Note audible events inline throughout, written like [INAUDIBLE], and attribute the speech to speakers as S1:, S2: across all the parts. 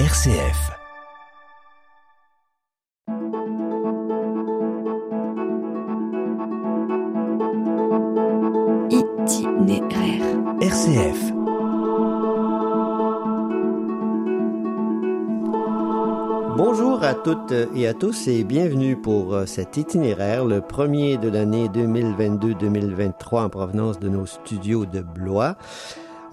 S1: RCF.
S2: Itinéraire.
S1: RCF. Bonjour à toutes et à tous et bienvenue pour euh, cet itinéraire, le premier de l'année 2022-2023 en provenance de nos studios de Blois.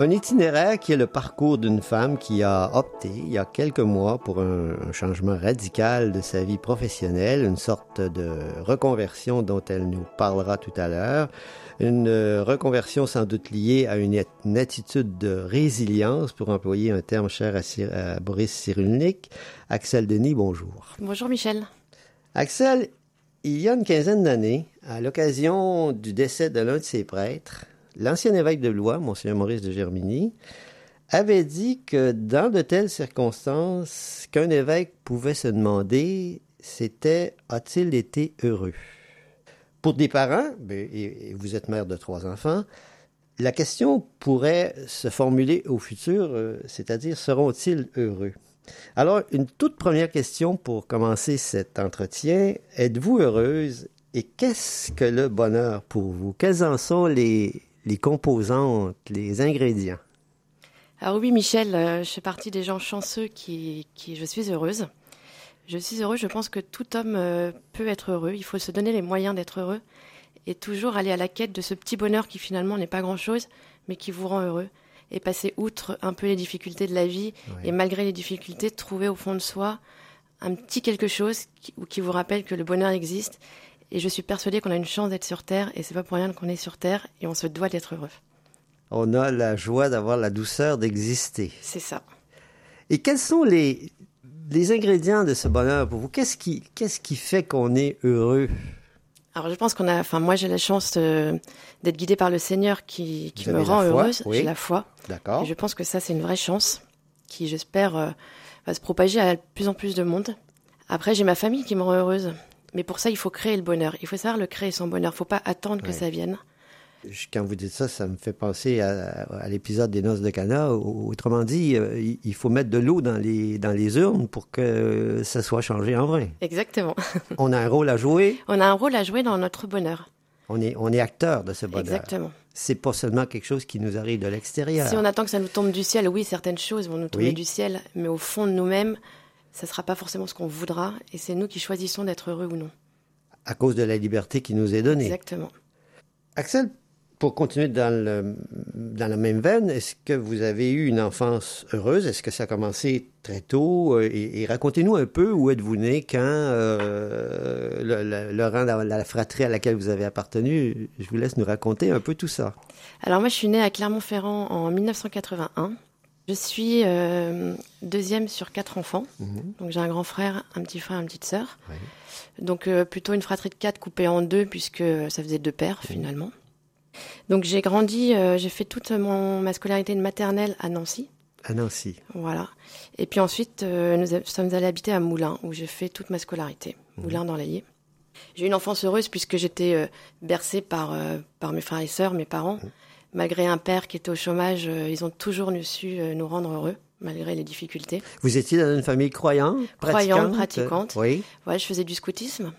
S1: Un itinéraire qui est le parcours d'une femme qui a opté il y a quelques mois pour un, un, changement radical de sa vie professionnelle, une sorte de reconversion dont elle nous parlera tout à l'heure, une reconversion sans doute liée à une, une, attitude de résilience, pour employer un terme cher à, à Boris Cyrulnik. Axel Denis, bonjour.
S3: Bonjour Michel.
S1: Axel, il y a une quinzaine d'années, à l'occasion du décès de l'un de ses prêtres, l'ancien évêque de Blois, Monseigneur Maurice de Germigny, avait dit que dans de telles circonstances, qu'un évêque pouvait se demander, c'était a-t-il été heureux? Pour des parents, et vous êtes mère de trois enfants, la question pourrait se formuler au futur, euh, c'est-à-dire seront-ils heureux? Alors, une toute première question pour commencer cet entretien, êtes-vous heureuse et qu'est-ce que le bonheur pour vous? Quels en sont les, les composantes, les ingrédients
S3: Alors oui, Michel, euh, je fais partie des gens chanceux qui, qui je suis heureuse. Je suis heureuse, je pense que tout homme euh, peut être heureux. Il faut se donner les moyens d'être heureux et toujours aller à la quête de ce petit bonheur qui finalement n'est pas grand-chose, mais qui vous rend heureux. Et passer outre un peu les difficultés de la vie
S1: Oui.
S3: et malgré les difficultés, trouver au fond de soi un petit quelque chose qui, qui vous rappelle que le bonheur existe et je suis persuadée qu'on a une chance d'être sur Terre, et c'est pas pour rien qu'on est sur Terre, et on se doit d'être heureux.
S1: On a la joie d'avoir la douceur d'exister.
S3: C'est ça.
S1: Et quels sont les, les ingrédients de ce bonheur pour vous? Qu'est-ce qui, qu'est-ce qui fait qu'on est heureux?
S3: Alors je pense qu'on a, enfin moi j'ai la chance euh, d'être guidée par le Seigneur qui, qui me rend
S1: foi,
S3: heureuse.
S1: oui.
S3: J'ai la foi.
S1: D'accord
S3: Et je pense que ça, c'est une vraie chance qui, j'espère, euh, va se propager à de plus en plus de monde. Après, j'ai ma famille qui me rend heureuse. Mais pour ça, il faut créer le bonheur. Il faut savoir le créer, son bonheur. Il ne faut pas attendre que ça vienne.
S1: Quand vous dites ça, ça me fait penser à, à l'épisode des Noces de Cana. Au- Autrement dit, euh, il faut mettre de l'eau dans les, dans les urnes pour que ça soit changé en vin.
S3: Exactement. [LAUGHS]
S1: On a un rôle à jouer,
S3: On a un rôle à jouer dans notre bonheur.
S1: on est, on est acteur de ce bonheur.
S3: Exactement.
S1: C'est pas seulement quelque chose qui nous arrive de l'extérieur.
S3: Si on attend que ça nous tombe du ciel, oui, certaines choses vont nous tomber
S1: Oui.
S3: du ciel. Mais au fond de nous-mêmes, ça ne sera pas forcément ce qu'on voudra. Et c'est nous qui choisissons d'être heureux ou non.
S1: À cause de la liberté qui nous est donnée.
S3: Exactement.
S1: Axel, pour continuer dans, le, dans la même veine, est-ce que vous avez eu une enfance heureuse? Est-ce que ça a commencé très tôt? Euh, Et, et racontez-nous un peu où êtes-vous né, quand, euh, le, le- le rang de la fratrie à laquelle vous avez appartenu. Je vous laisse nous raconter un peu tout ça.
S3: Alors moi, je suis née à Clermont-Ferrand en 1981. Je suis euh, deuxième sur quatre enfants.
S1: Mhm.
S3: Donc j'ai un grand frère, un petit frère, une petite sœur. Donc euh, plutôt une fratrie de quatre coupée en deux puisque ça faisait deux pères finalement. Donc j'ai grandi, euh, j'ai fait toute mon, ma scolarité de maternelle à Nancy.
S1: À Nancy.
S3: Voilà. Et puis ensuite, nous sommes allés habiter à Moulins où j'ai fait toute ma scolarité. Moulins dans l'Allier. J'ai eu une enfance heureuse puisque j'étais bercée par, par mes frères et sœurs, mes parents. Malgré un père qui était au chômage, euh, ils ont toujours su euh, nous rendre heureux, malgré les difficultés.
S1: Vous étiez dans une famille croyante?
S3: Croyante,
S1: pratiquante? Oui.
S3: Ouais, je faisais du scoutisme.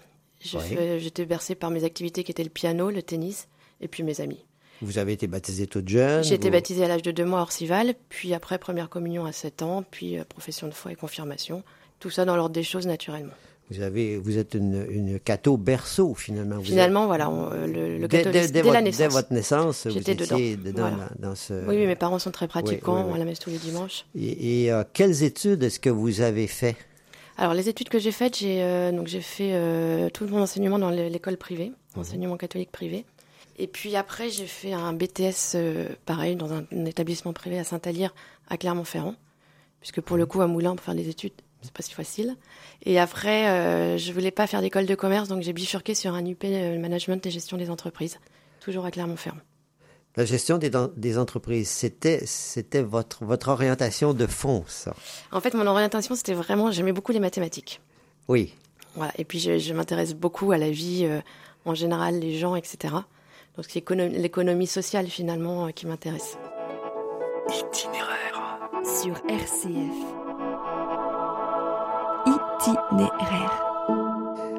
S1: Oui.
S3: J'étais bercée par mes activités qui étaient le piano, le tennis et puis mes amis.
S1: Vous avez été baptisée toute jeune?
S3: J'ai été
S1: vous-
S3: baptisée à l'âge de deux mois à Orcival, puis après première communion à 7 ans, puis euh, profession de foi et confirmation. Tout ça dans l'ordre des choses naturellement.
S1: Vous, avez, vous êtes une, une catho berceau, finalement. Vous
S3: Finalement, voilà, on- euh, le, le
S1: Dès, dès-
S3: catholicisme,
S1: dès
S3: dès, la
S1: votre,
S3: naissance.
S1: dès votre naissance, vous étiez
S3: dedans.
S1: dedans,
S3: Voilà.
S1: dans, dans ce...
S3: Oui, oui, mes parents sont très pratiquants,
S1: oui,
S3: on
S1: oui.
S3: à la messe tous les dimanches.
S1: Et, et, euh, quelles études est-ce que vous avez fait?
S3: Alors, les études que j'ai faites, j'ai euh, donc j'ai fait euh, tout mon enseignement dans l'é- l'école privée,
S1: Mhm.
S3: enseignement catholique privé. Et puis après, j'ai fait un BTS, pareil, dans un, un établissement privé à Saint-Alyre, à Clermont-Ferrand. Puisque pour
S1: Mhm.
S3: le coup, à Moulins, pour faire des études, c'est pas si facile. Et après, euh, je voulais pas faire d'école de commerce, donc j'ai bifurqué sur un UP euh, management et gestion des entreprises, toujours à Clermont-Ferrand.
S1: La gestion des, entreprises, c'était, c'était votre, votre orientation de fond, ça?
S3: En fait, mon orientation, c'était vraiment, j'aimais beaucoup les mathématiques.
S1: Oui.
S3: Voilà. Et puis, je, je m'intéresse beaucoup à la vie euh, en général, les gens, etc. Donc, c'est l'écono- l'économie sociale, finalement, euh, qui m'intéresse.
S2: Sur RCF. Itinéraire.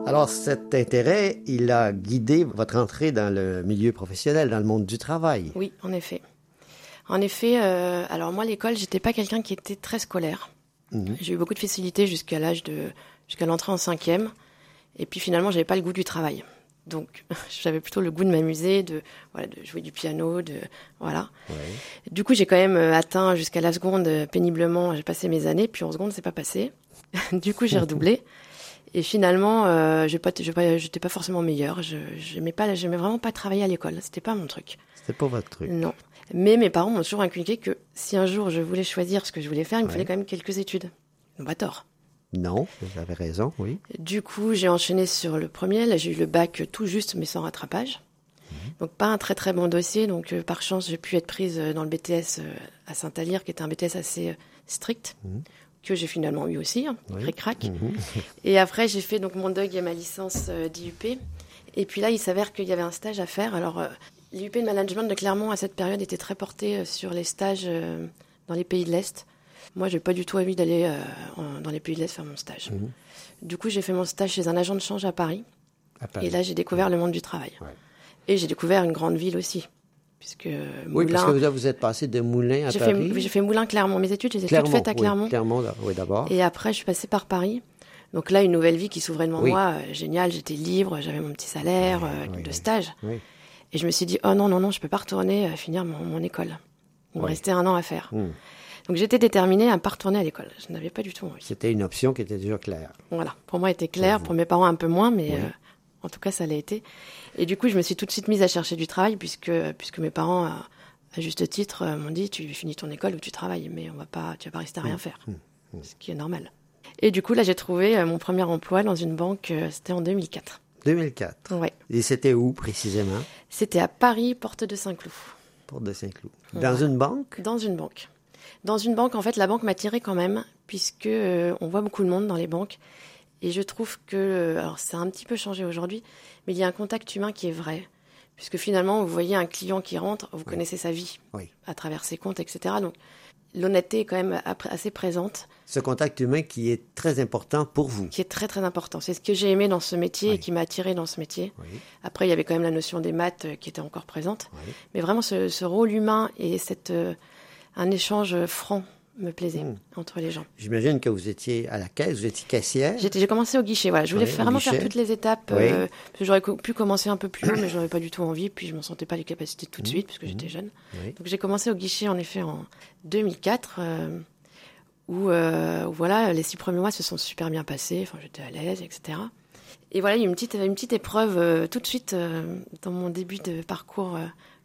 S1: Alors, cet intérêt, il a guidé votre entrée dans le milieu professionnel, dans le monde du travail.
S3: Oui, en effet. En effet, euh, alors moi, à l'école, j'étais pas quelqu'un qui était très scolaire.
S1: Mhm.
S3: J'ai eu beaucoup de facilité jusqu'à l'âge de, jusqu'à l'entrée en cinquième. Et puis finalement, j'avais pas le goût du travail. Donc, [LAUGHS] j'avais plutôt le goût de m'amuser, de, voilà, de jouer du piano, de, voilà.
S1: Ouais.
S3: Du coup, j'ai quand même euh, atteint jusqu'à la seconde euh, péniblement. J'ai passé mes années, puis en seconde, c'est pas passé. [LAUGHS] du coup, j'ai redoublé. Et finalement, euh, pas, j'ai pas, forcément meilleure. Je, j'aimais vraiment pas travailler à l'école. C'était pas mon truc.
S1: C'était pas votre truc.
S3: Non. Mais mes parents m'ont toujours inculqué que si un jour je voulais choisir ce que je voulais faire, il me
S1: Ouais.
S3: fallait quand même quelques études. N'ont pas tort.
S1: Non, vous avez raison, oui.
S3: Du coup, j'ai enchaîné sur le premier. Là, j'ai eu le bac tout juste, mais sans rattrapage. Donc, pas un très très bon dossier. Donc, euh, par chance, j'ai pu être prise euh, dans le BTS euh, à Saint-Alyre, qui était un BTS assez strict, que j'ai finalement eu aussi, hein,
S1: Oui.
S3: cric-crac. [LAUGHS] Et après, j'ai fait donc mon DUG et ma licence euh, d'IUP. Et puis là, il s'avère qu'il y avait un stage à faire. Alors, euh, l'IUP de management de Clermont, à cette période, était très porté euh, sur les stages euh, dans les pays de l'Est. Moi, j'ai pas du tout envie d'aller euh, dans les pays de l'Est faire mon stage. Du coup, j'ai fait mon stage chez un agent de change à Paris.
S1: À Paris.
S3: Et là, j'ai découvert le monde du travail.
S1: Ouais.
S3: Et j'ai découvert une grande ville aussi. Puisque
S1: oui, parce
S3: Moulins.
S1: que vous, vous êtes passé de Moulins à
S3: J'ai
S1: Paris.
S3: fait, j'ai fait Moulins-Clermont. Mes études, je les ai toutes faites à
S1: oui,
S3: Clermont.
S1: Là, oui, d'abord.
S3: Et après, je suis passée par Paris. Donc là, une nouvelle vie qui s'ouvrait devant
S1: Oui.
S3: moi. euh, génial, j'étais libre, j'avais mon petit salaire euh,
S1: oui,
S3: de
S1: oui.
S3: stage.
S1: Oui.
S3: Et je me suis dit, oh non, non, non, je peux pas retourner euh, finir mon, mon école. Il me
S1: Oui.
S3: restait un an à faire.
S1: Hmm.
S3: Donc j'étais déterminée à ne pas retourner à l'école. Je n'avais pas du tout envie.
S1: C'était une option qui était déjà claire.
S3: Voilà, pour moi, était clair, pour mes parents un peu moins, mais
S1: Oui.
S3: euh, en tout cas, ça l'a été. Et du coup, je me suis tout de suite mise à chercher du travail, puisque, puisque mes parents, à, à juste titre, euh, m'ont dit, tu finis ton école ou tu travailles, mais on va pas, tu vas pas rester à rien faire, ce qui est normal. Et du coup, là, j'ai trouvé euh, mon premier emploi dans une banque, euh, c'était en 2004.
S1: 2004.
S3: Ouais.
S1: Et c'était où, précisément?
S3: C'était à Paris, porte de Saint-Cloud,
S1: Porte de Saint-Cloud. Dans une banque?
S3: dans une banque. Dans une banque, en fait, la banque m'a tiré quand même, puisque euh, on voit beaucoup de monde dans les banques. Et je trouve que, euh, alors ça a un petit peu changé aujourd'hui, mais il y a un contact humain qui est vrai. Puisque finalement, vous voyez un client qui rentre, vous connaissez sa vie
S1: Oui.
S3: à travers ses comptes, etc. Donc, l'honnêteté est quand même assez présente,
S1: Ce contact humain qui est très important pour vous.
S3: qui est très très important. C'est ce que j'ai aimé dans ce métier
S1: Oui.
S3: et qui m'a attiré dans ce métier.
S1: Oui.
S3: Après, il y avait quand même la notion des maths euh, qui était encore présente.
S1: Oui.
S3: Mais vraiment, ce, ce rôle humain et cette, euh, un échange franc me plaisait
S1: Hmm.
S3: entre les gens.
S1: J'imagine que vous étiez à la caisse, vous étiez caissière.
S3: J'ai commencé au guichet, voilà. Je voulais
S1: Oui,
S3: vraiment faire toutes les étapes.
S1: Oui.
S3: euh, parce que j'aurais pu commencer un peu plus haut, mais j'aurais pas du tout envie. Puis je m'en sentais pas les capacités
S1: Mmh.
S3: tout de suite, puisque j'étais jeune.
S1: Oui.
S3: Donc j'ai commencé au guichet, en effet, en 2004, euh, où, euh, où, voilà, les six premiers mois se sont super bien passés. Enfin, j'étais à l'aise, etc. Et voilà, il y a eu une petite, une petite épreuve tout de suite dans mon début de parcours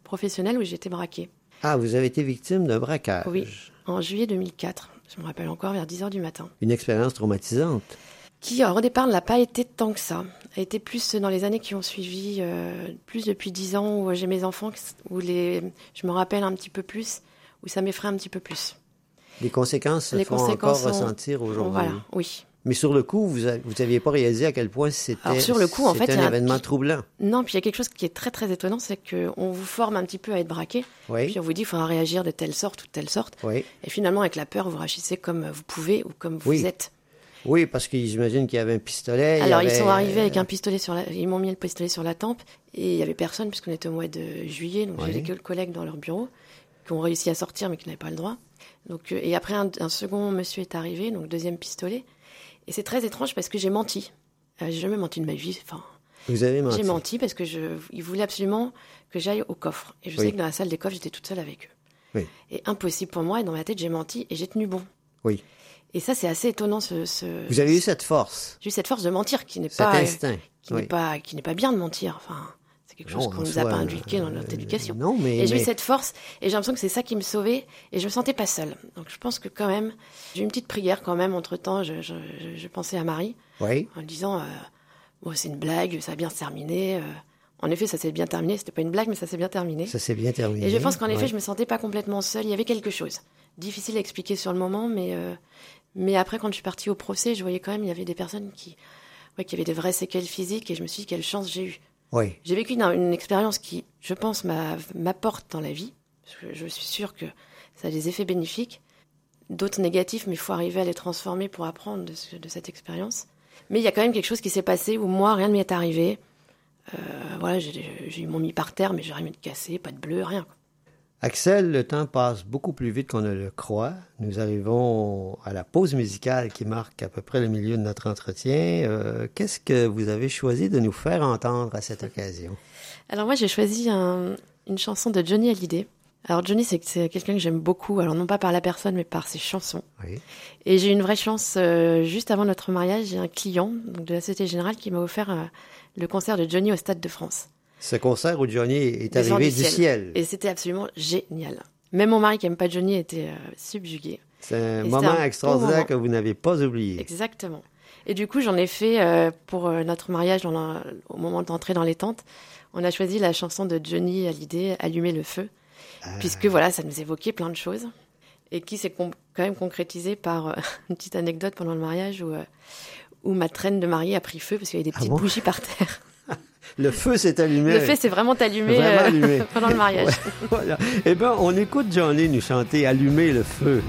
S3: professionnel où j'ai été braquée.
S1: Ah, vous avez été victime d'un braquage.
S3: Oui, en juillet 2004. Je me rappelle encore, vers 10 heures du matin.
S1: Une expérience traumatisante.
S3: qui alors, au départ ne l'a pas été tant que ça. A été plus dans les années qui ont suivi, euh, plus depuis dix ans où j'ai mes enfants, où les, je me rappelle un petit peu plus, où ça m'effraie un petit peu plus.
S1: Les conséquences se
S3: Les
S1: font
S3: conséquences
S1: encore
S3: sont-
S1: ressentir aujourd'hui.
S3: Voilà, oui.
S1: Mais sur le coup, vous n'aviez pas réalisé à quel point c'était
S3: Alors, sur le coup, en fait,
S1: c'était
S3: il y
S1: un événement troublant.
S3: Non, puis il y a quelque chose qui est très très étonnant, c'est qu'on vous forme un petit peu à être braqué,
S1: Oui,
S3: puis on vous dit qu'il faudra réagir de telle sorte ou de telle sorte,
S1: oui.
S3: et finalement avec la peur, vous réagissez comme vous pouvez ou comme vous
S1: Oui.
S3: êtes.
S1: Oui, parce que j'imagine qu'il y avait un pistolet. il
S3: Alors ils sont arrivés avec un pistolet sur la... Ils m'ont mis le pistolet sur la tempe et il y avait personne puisqu'on était au mois de juillet, donc j'avais que le collègue dans leur bureau qui ont réussi à sortir mais qui n'avaient pas le droit. Donc euh, et après un, un second monsieur est arrivé, donc deuxième pistolet. Et c'est très étrange parce que j'ai menti. Euh, j'ai jamais menti de ma vie. Enfin,
S1: Vous avez menti.
S3: j'ai menti parce que je, ils voulaient absolument que j'aille au coffre. Et je
S1: Oui.
S3: sais que dans la salle des coffres, j'étais toute seule avec eux.
S1: Oui.
S3: Et impossible pour moi. Et dans ma tête, j'ai menti et j'ai tenu bon.
S1: Oui.
S3: Et ça, c'est assez étonnant. Ce, ce-
S1: Vous avez eu cette force,
S3: J'ai eu cette force de mentir qui n'est pas,
S1: instinct.
S3: qui
S1: Oui.
S3: n'est pas, qui n'est pas bien de mentir. Enfin, quelque chose qu'on
S1: en
S3: nous a pas
S1: euh,
S3: inculqué dans notre
S1: euh,
S3: éducation.
S1: Non, mais,
S3: Et j'ai eu cette force, et j'ai l'impression que c'est ça qui me sauvait, et je me sentais pas seule. Donc je pense que quand même, j'ai eu une petite prière quand même, entre temps, je, je, je- je pensais à Marie,
S1: Oui,
S3: en disant, euh, bon, c'est une blague, ça va bien se terminer. euh. En effet, ça s'est bien terminé, c'était pas une blague, mais ça s'est bien terminé.
S1: ça s'est bien terminé.
S3: Et je pense qu'en effet, je me sentais pas complètement seule, il y avait quelque chose. Difficile à expliquer sur le moment, mais, euh, mais après, quand je suis partie au procès, je voyais quand même, il y avait des personnes qui, ouais, qui avaient des vraies séquelles physiques, et je me suis dit, quelle chance j'ai eue. J'ai vécu une, une expérience qui, je pense, m'a- m'apporte dans la vie. Que je suis sûre que ça a des effets bénéfiques, d'autres négatifs, mais il faut arriver à les transformer pour apprendre de, ce- de cette expérience. Mais il y a quand même quelque chose qui s'est passé où moi, rien ne m'est arrivé. Euh, voilà, j'ai eu mon mis par terre, mais j'ai rien de cassé, pas de bleu, rien.
S1: Axel, le temps passe beaucoup plus vite qu'on ne le croit. Nous arrivons à la pause musicale qui marque à peu près le milieu de notre entretien. Euh, Qu'est-ce que vous avez choisi de nous faire entendre à cette occasion?
S3: Alors moi, j'ai choisi un- une chanson de Johnny Hallyday. Alors Johnny, c'est quelqu'un que j'aime beaucoup. Alors non pas par la personne, mais par ses chansons.
S1: Oui.
S3: Et j'ai eu une vraie chance. euh, juste avant notre mariage, j'ai un client donc de la Société Générale qui m'a offert euh, le concert de Johnny au Stade de France.
S1: Ce concert où Johnny est
S3: Descend
S1: arrivé
S3: du
S1: du
S3: ciel.
S1: ciel.
S3: Et c'était absolument génial. Même mon mari qui aime pas Johnny était euh, subjugué.
S1: C'est un
S3: Et
S1: moment
S3: un
S1: extraordinaire
S3: moment.
S1: que vous n'avez pas oublié.
S3: Exactement. Et du coup, j'en ai fait euh, pour euh, notre mariage dans la- au moment d'entrer dans les tentes. On a choisi la chanson de Johnny Hallyday, Allumer le feu,
S1: Ah.
S3: puisque voilà, ça nous évoquait plein de choses et qui s'est quand même concrétisé par [LAUGHS] une petite anecdote pendant le mariage où, où ma traîne de mariée a pris feu parce qu'il y avait des
S1: Ah
S3: petites
S1: bon?
S3: bougies par terre.
S1: Le feu s'est allumé.
S3: Le fait s'est vraiment allumé,
S1: Vraiment
S3: euh,
S1: allumé. [LAUGHS]
S3: pendant le mariage. [LAUGHS]
S1: Voilà. Eh bien, on écoute Johnny nous chanter Allumer le feu.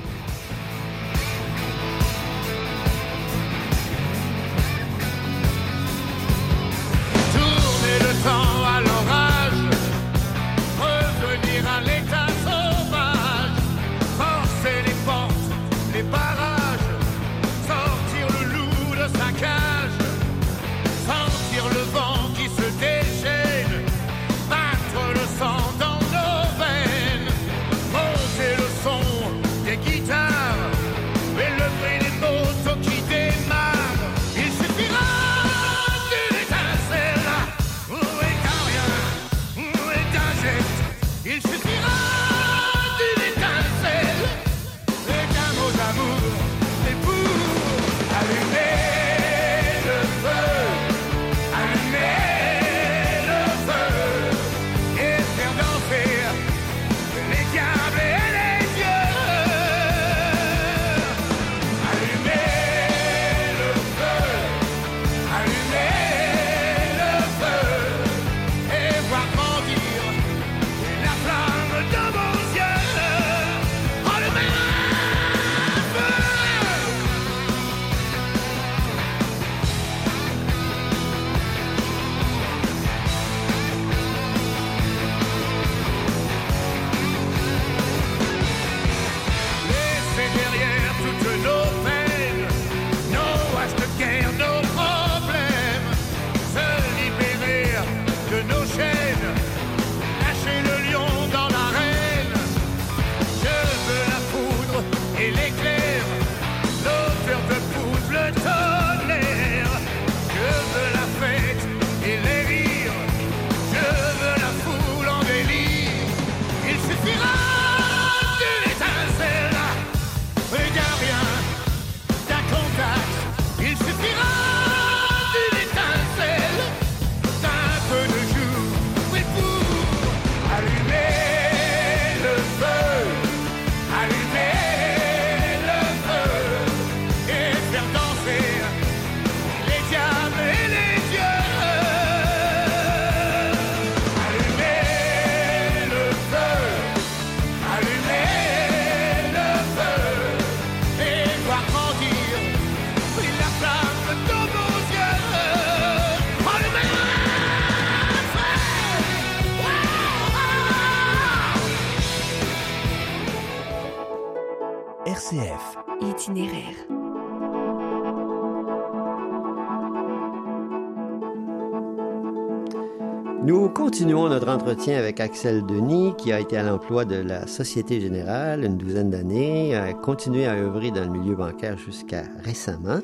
S1: Continuons notre entretien avec Axel Denis, qui a été à l'emploi de la Société Générale une douzaine d'années, a continué à œuvrer dans le milieu bancaire jusqu'à récemment.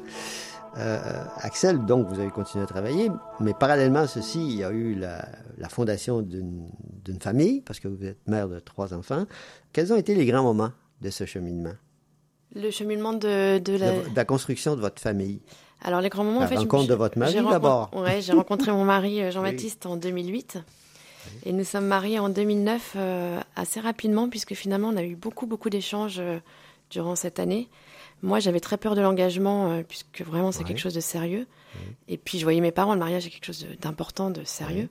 S1: Euh, Axel, donc, vous avez continué à travailler, mais parallèlement à ceci, il y a eu la, la fondation d'une famille, parce que vous êtes mère de trois enfants. Quels ont été les grands moments de ce cheminement,
S3: Le cheminement de, de
S1: de,
S3: la...
S1: vo- de la construction de votre famille?
S3: Alors les grands moments,
S1: La
S3: en fait,
S1: rencontre de votre mari,
S3: j'ai rencontré-
S1: d'abord.
S3: Ouais, j'ai rencontré mon mari euh, Jean-Baptiste en 2008 et nous sommes mariés en 2009 euh, assez rapidement puisque finalement on a eu beaucoup beaucoup d'échanges euh, durant cette année. Moi, j'avais très peur de l'engagement euh, puisque vraiment c'est
S1: Ouais.
S3: quelque chose de sérieux. Et puis je voyais mes parents, le mariage est quelque chose d'important, de sérieux.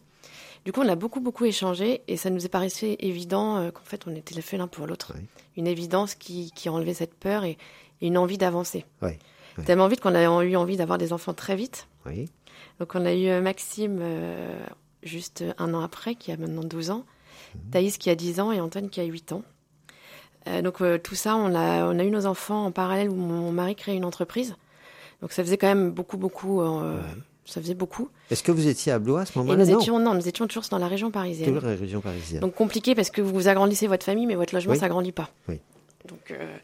S3: Du coup, on a beaucoup beaucoup échangé et ça nous est paru évident qu'en fait on était fait l'un pour l'autre. Une évidence qui, qui enlevait cette peur et, et une envie d'avancer.
S1: Ouais. Ouais.
S3: Tellement vite qu'on a eu envie d'avoir des enfants très vite.
S1: Oui.
S3: Donc on a eu euh, Maxime euh, juste un an après, qui a maintenant 12 ans,
S1: Mhm.
S3: Thaïs qui a 10 ans et Antoine qui a 8 ans. Euh, donc euh, tout ça, on a, on a eu nos enfants en parallèle où mon mari créait une entreprise. Donc ça faisait quand même beaucoup, beaucoup. euh, Ça faisait beaucoup.
S1: Est-ce que vous étiez à Blois à ce moment-là?
S3: nous
S1: Non.
S3: étions, non, nous étions toujours dans la région parisienne.
S1: Toujours la région parisienne.
S3: Donc compliqué parce que vous agrandissez votre famille, mais votre logement
S1: Oui.
S3: s'agrandit pas.
S1: Oui.
S3: Donc euh,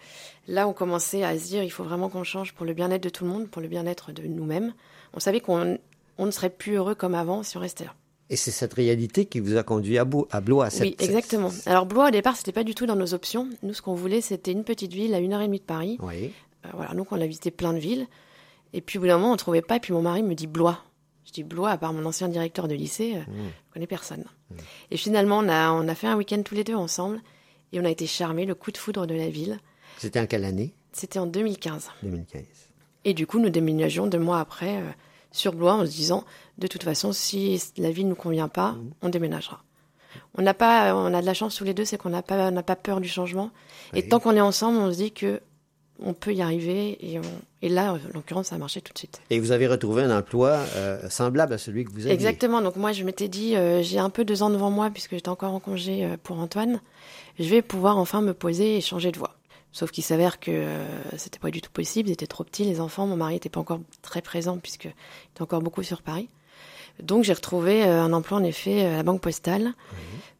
S3: là, on commençait à se dire, il faut vraiment qu'on change pour le bien-être de tout le monde, pour le bien-être de nous-mêmes. On savait qu'on on ne serait plus heureux comme avant si on restait là.
S1: Et c'est cette réalité qui vous a conduit à, Bo- à Blois. cette-
S3: oui,
S1: cette-
S3: exactement. Alors Blois, au départ, c'était pas du tout dans nos options. Nous, ce qu'on voulait, c'était une petite ville à une heure et demie de Paris.
S1: Oui.
S3: Euh, voilà, donc on a visité plein de villes. Et puis au bout d'un moment, on trouvait pas. Et puis mon mari me dit Blois. Je dis Blois, à part mon ancien directeur de lycée, euh, je connais personne. Et finalement, on a, on a fait un week-end tous les deux ensemble. Et on a été charmés, le coup de foudre de la ville.
S1: C'était en quelle année?
S3: C'était en 2015.
S1: 2015.
S3: Et du coup, nous déménagions deux mois après euh, sur Blois en se disant, de toute façon, si la ville ne nous convient pas, on déménagera. On n'a pas, on a de la chance tous les deux, c'est qu'on n'a pas, on n'a pas peur du changement. Et tant qu'on est ensemble, on se dit que on peut y arriver. Et, on- et là, en l'occurrence, ça a marché tout de suite.
S1: Et vous avez retrouvé un emploi euh, semblable à celui que vous aviez.
S3: Exactement. Donc moi, je m'étais dit, euh, j'ai un peu deux ans devant moi puisque j'étais encore en congé euh, pour Antoine. Je vais pouvoir enfin me poser et changer de voie. Sauf qu'il s'avère que euh, c'était pas du tout possible. Ils étaient trop petits, les enfants. Mon mari n'était pas encore très présent puisque il était encore beaucoup sur Paris. Donc j'ai retrouvé euh, un emploi en effet à la banque postale.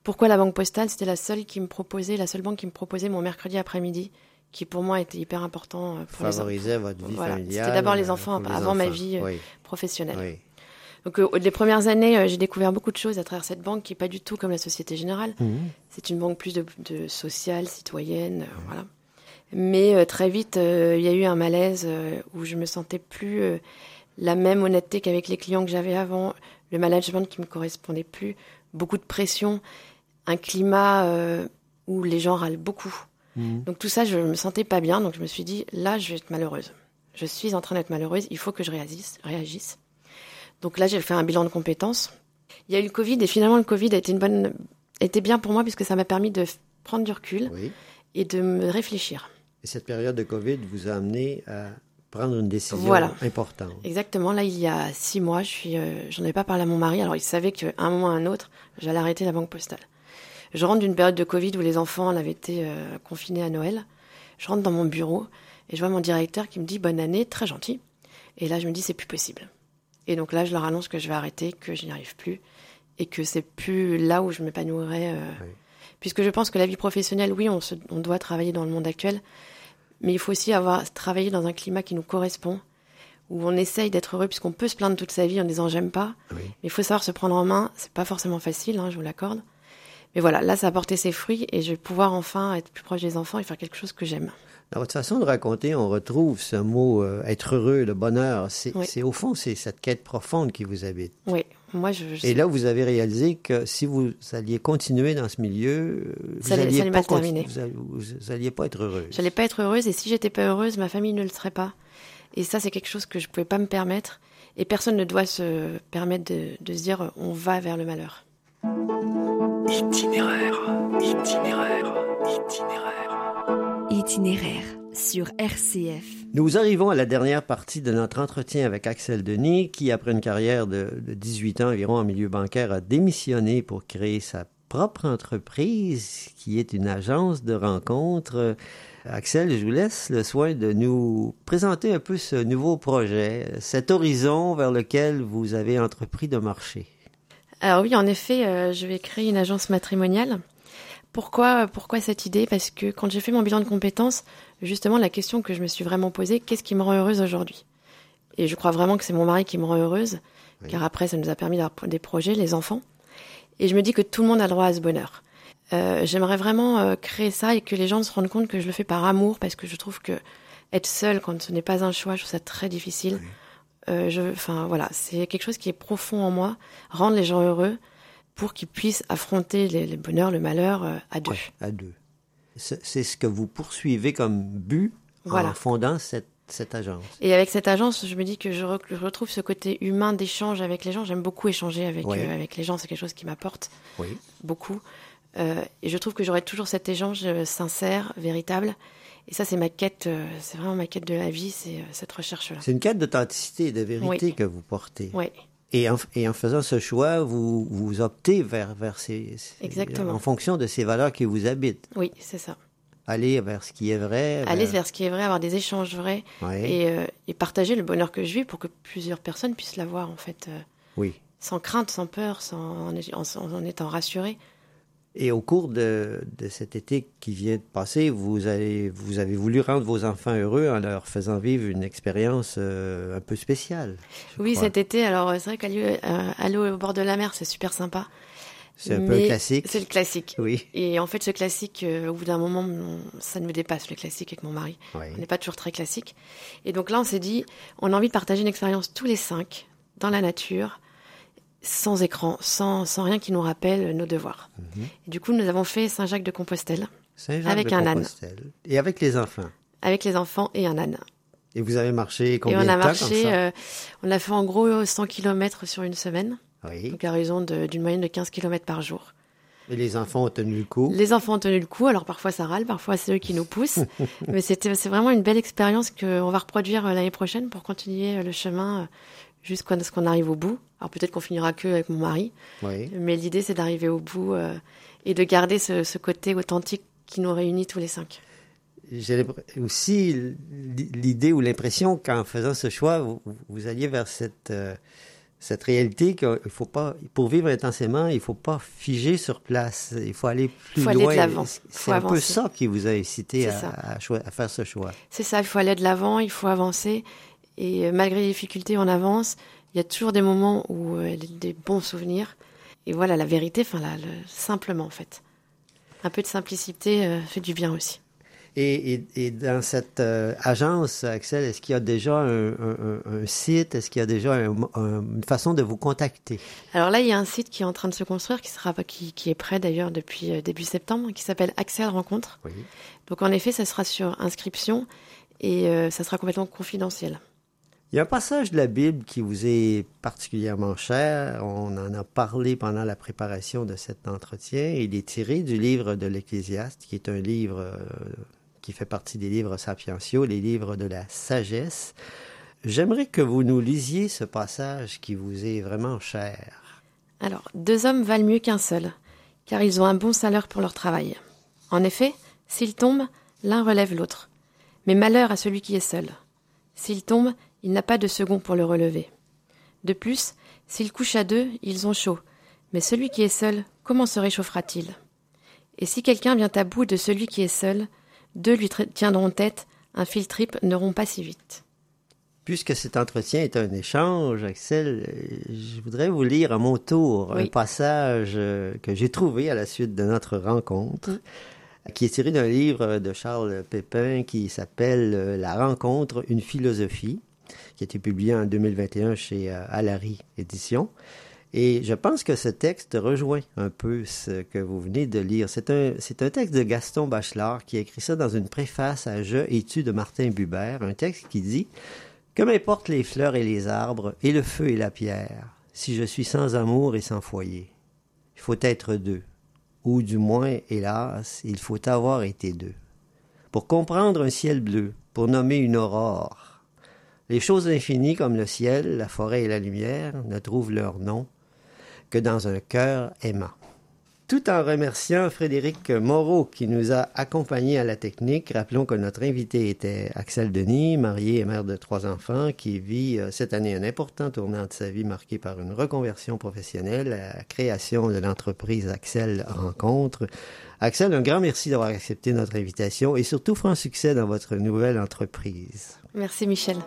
S3: Pourquoi la banque postale? C'était la seule qui me proposait, la seule banque qui me proposait mon mercredi après-midi, qui pour moi était hyper important euh, pour
S1: Favorisait votre vie
S3: Voilà.
S1: familiale.
S3: C'était d'abord les
S1: euh,
S3: enfants
S1: les
S3: avant ma vie, euh,
S1: Oui,
S3: professionnelle.
S1: oui.
S3: Donc, euh, les premières années, euh, j'ai découvert beaucoup de choses à travers cette banque qui n'est pas du tout comme la Société Générale.
S1: Mhm.
S3: C'est une banque plus de, de sociale, citoyenne, euh, voilà. Mais euh, très vite, euh, il y a eu un malaise euh, où je me sentais plus la même honnêteté qu'avec les clients que j'avais avant, le management qui me correspondait plus, beaucoup de pression, un climat où les gens râlent beaucoup.
S1: Mhm.
S3: Donc tout ça, je me sentais pas bien, donc je me suis dit, là, je vais être malheureuse. Je suis en train d'être malheureuse, il faut que je réagisse. réagisse. Donc là, j'ai fait un bilan de compétences. Il y a eu le Covid et finalement, le Covid a été une bonne, était bien pour moi puisque ça m'a permis de prendre du recul
S1: Oui.
S3: et de me réfléchir.
S1: Et cette période de COVID vous a amené à prendre une décision
S3: Voilà.
S1: importante.
S3: Exactement. Là, il y a six mois, je suis, euh, j'en avais pas parlé à mon mari. Alors, il savait qu'à un moment ou à un autre, j'allais arrêter la banque postale. Je rentre d'une période de Covid où les enfants avaient été euh, confinés à Noël. Je rentre dans mon bureau et je vois mon directeur qui me dit bonne année, très gentil. Et là, je me dis c'est plus possible. Et donc là, je leur annonce que je vais arrêter, que je n'y arrive plus et que c'est plus là où je m'épanouirais. euh,
S1: Oui.
S3: Puisque je pense que la vie professionnelle, oui, on, se- on doit travailler dans le monde actuel, mais il faut aussi avoir travaillé dans un climat qui nous correspond, où on essaye d'être heureux, puisqu'on peut se plaindre toute sa vie en disant j'aime pas.
S1: Oui.
S3: Mais il faut savoir se prendre en main. C'est pas forcément facile, hein, je vous l'accorde. Mais voilà, là, ça a porté ses fruits et je vais pouvoir enfin être plus proche des enfants et faire quelque chose que j'aime.
S1: Dans votre façon de raconter, on retrouve ce mot euh, être heureux, le bonheur. C'est
S3: Oui.
S1: c'est au fond, c'est cette quête profonde qui vous habite.
S3: Oui, moi, je. je
S1: Et là, vous avez réalisé que si vous alliez continuer dans ce milieu, vous
S3: Ça allait-
S1: alliez
S3: ça allait
S1: pas. Vous, vous pas être heureuse.
S3: J'allais pas être heureuse et si j'étais pas heureuse, ma famille ne le serait pas. Et ça, c'est quelque chose que je pouvais pas me permettre. Et personne ne doit se permettre de, de se dire on va vers le malheur.
S4: Itinéraire, itinéraire, itinéraire.
S2: Itinéraire sur RCF.
S1: Nous arrivons à la dernière partie de notre entretien avec Axel Denis, qui, après une carrière de, de 18 ans environ en milieu bancaire, a démissionné pour créer sa propre entreprise, qui est une agence de rencontres. Axel, je vous laisse le soin de nous présenter un peu ce nouveau projet, cet horizon vers lequel vous avez entrepris de marcher.
S3: Alors oui, en effet, euh, je vais créer une agence matrimoniale. Pourquoi, pourquoi cette idée? Parce que quand j'ai fait mon bilan de compétences, justement, la question que je me suis vraiment posée, qu'est-ce qui me rend heureuse aujourd'hui? Et je crois vraiment que c'est mon mari qui me rend heureuse,
S1: Oui.
S3: car après, ça nous a permis d'avoir des projets, les enfants. Et je me dis que tout le monde a le droit à ce bonheur. Euh, J'aimerais vraiment euh, créer ça et que les gens se rendent compte que je le fais par amour, parce que je trouve que être seul quand ce n'est pas un choix, je trouve ça très difficile. Euh, je, enfin voilà, c'est quelque chose qui est profond en moi, rendre les gens heureux pour qu'ils puissent affronter les, les bonheurs, le malheur euh, à deux.
S1: Ouais, à deux. C'est ce que vous poursuivez comme but en fondant cette, cette agence.
S3: Et avec cette agence, je me dis que je, re- je retrouve ce côté humain d'échange avec les gens. J'aime beaucoup échanger avec,
S1: Ouais.
S3: euh, avec les gens, c'est quelque chose qui m'apporte
S1: Oui.
S3: beaucoup. Euh, et je trouve que j'aurai toujours cet échange sincère, véritable. Et ça, c'est ma quête, c'est vraiment ma quête de la vie, c'est cette recherche-là.
S1: C'est une quête d'authenticité et de vérité
S3: Oui.
S1: que vous portez.
S3: Oui,
S1: Et en, et en faisant ce choix, vous, vous optez vers, vers ces, ces-
S3: Exactement.
S1: En fonction de ces valeurs qui vous habitent.
S3: oui, c'est ça.
S1: Aller vers ce qui est vrai.
S3: Aller vers ce qui est vrai, avoir des échanges vrais
S1: Ouais.
S3: et, euh, et partager le bonheur que je vis pour que plusieurs personnes puissent l'avoir, en fait, euh,
S1: Oui.
S3: sans crainte, sans peur, sans, en, en- en étant rassurés.
S1: Et au cours de, de cet été qui vient de passer, vous avez, vous avez voulu rendre vos enfants heureux en leur faisant vivre une expérience euh, un peu spéciale.
S3: Oui,
S1: crois.
S3: cet été, alors euh, c'est vrai qu'aller euh, au bord de la mer, c'est super sympa.
S1: C'est un peu classique.
S3: C'est le classique.
S1: Oui.
S3: Et en fait, ce classique, euh, au bout d'un moment, ça nous dépasse, le classique avec mon mari.
S1: Oui.
S3: On n'est pas toujours très classique. Et donc là, on s'est dit, on a envie de partager une expérience tous les cinq, dans la nature, sans écran, sans, sans rien qui nous rappelle nos devoirs.
S1: Mhm.
S3: Et du coup, nous avons fait Saint-Jacques-de-Compostelle,
S1: Saint-Jacques
S3: Avec
S1: de
S3: un âne.
S1: Et avec les enfants.
S3: avec les enfants et un âne.
S1: Et vous avez marché
S3: Et
S1: combien
S3: on a
S1: de temps
S3: marché,
S1: comme ça
S3: euh, on a fait en gros 100 km sur une semaine,
S1: Oui.
S3: donc à raison d'une moyenne de 15 km par jour.
S1: Et les enfants ont tenu le coup?
S3: Les enfants ont tenu le coup, alors parfois ça râle, parfois c'est eux qui nous poussent. [LAUGHS] Mais c'était, c'est vraiment une belle expérience qu'on va reproduire euh, l'année prochaine pour continuer euh, le chemin jusqu'à ce qu'on arrive au bout. Alors peut-être qu'on finira que avec mon mari,
S1: Oui.
S3: mais l'idée c'est d'arriver au bout euh, et de garder ce, ce côté authentique qui nous réunit tous les cinq.
S1: J'ai aussi l'idée ou l'impression qu'en faisant ce choix, vous, vous alliez vers cette, euh, cette réalité qu'il faut pas, pour vivre intensément, il faut pas figer sur place. Il faut aller plus
S3: Faut aller de l'avant.
S1: C'est un peu ça qui vous a incité à faire ce choix.
S3: C'est ça, il faut aller de l'avant, il faut avancer. Et malgré les difficultés, on avance. Il y a toujours des moments où euh, des- des bons souvenirs. Et voilà, la vérité, enfin, simplement en fait. Un peu de simplicité euh, fait du bien aussi.
S1: Et, et- et dans cette euh, agence, Axel, est-ce qu'il y a déjà un, un- un- un site? Est-ce qu'il y a déjà un- un- une façon de vous contacter?
S3: Alors là, il y a un site qui est en train de se construire, qui, sera, qui, qui est prêt d'ailleurs depuis euh, début septembre, qui s'appelle Axel Rencontre.
S1: Oui.
S3: Donc en effet, ça sera sur inscription et ça sera complètement confidentiel.
S1: Il y a un passage de la Bible qui vous est particulièrement cher. On en a parlé pendant la préparation de cet entretien. Il est tiré du livre de l'Ecclésiaste, qui est un livre euh, qui fait partie des livres sapientiaux, les livres de la sagesse. J'aimerais que vous nous lisiez ce passage qui vous est vraiment cher.
S3: Alors, deux hommes valent mieux qu'un seul, car ils ont un bon salaire pour leur travail. En effet, s'ils tombent, l'un relève l'autre. Mais malheur à celui qui est seul. S'il tombe, il n'a pas de second pour le relever. De plus, s'ils couchent à deux, ils ont chaud. Mais celui qui est seul, comment se réchauffera-t-il? Et si quelqu'un vient à bout de celui qui est seul, deux lui tiendront tête, un fil triple ne rompt pas si vite.
S1: Puisque cet entretien est un échange, Axel, euh, je voudrais vous lire à mon tour un passage euh, que j'ai trouvé à la suite de notre rencontre, qui est tiré d'un livre de Charles Pépin qui s'appelle euh, La rencontre, une philosophie, qui a été publié en 2021 chez euh, Alary Éditions. Et je pense que ce texte rejoint un peu ce que vous venez de lire. C'est un, un texte de Gaston Bachelard qui écrit ça dans une préface à Je et tu de Martin Buber, un texte qui dit Que m'importent les fleurs et les arbres, et le feu et la pierre, si je suis sans amour et sans foyer. Il faut être deux, ou du moins, hélas, il faut avoir été deux. Pour comprendre un ciel bleu, pour nommer une aurore, les choses infinies comme le ciel, la forêt et la lumière ne trouvent leur nom que dans un cœur aimant. Tout en remerciant Frédéric Moreau qui nous a accompagnés à la technique, rappelons que notre invité était Axel Denis, marié et mère de trois enfants, qui vit euh, cette année un important tournant de sa vie marqué par une reconversion professionnelle, la création de l'entreprise Axel Rencontre. Axel, un grand merci d'avoir accepté notre invitation et surtout franc succès dans votre nouvelle entreprise.
S3: Merci Michel.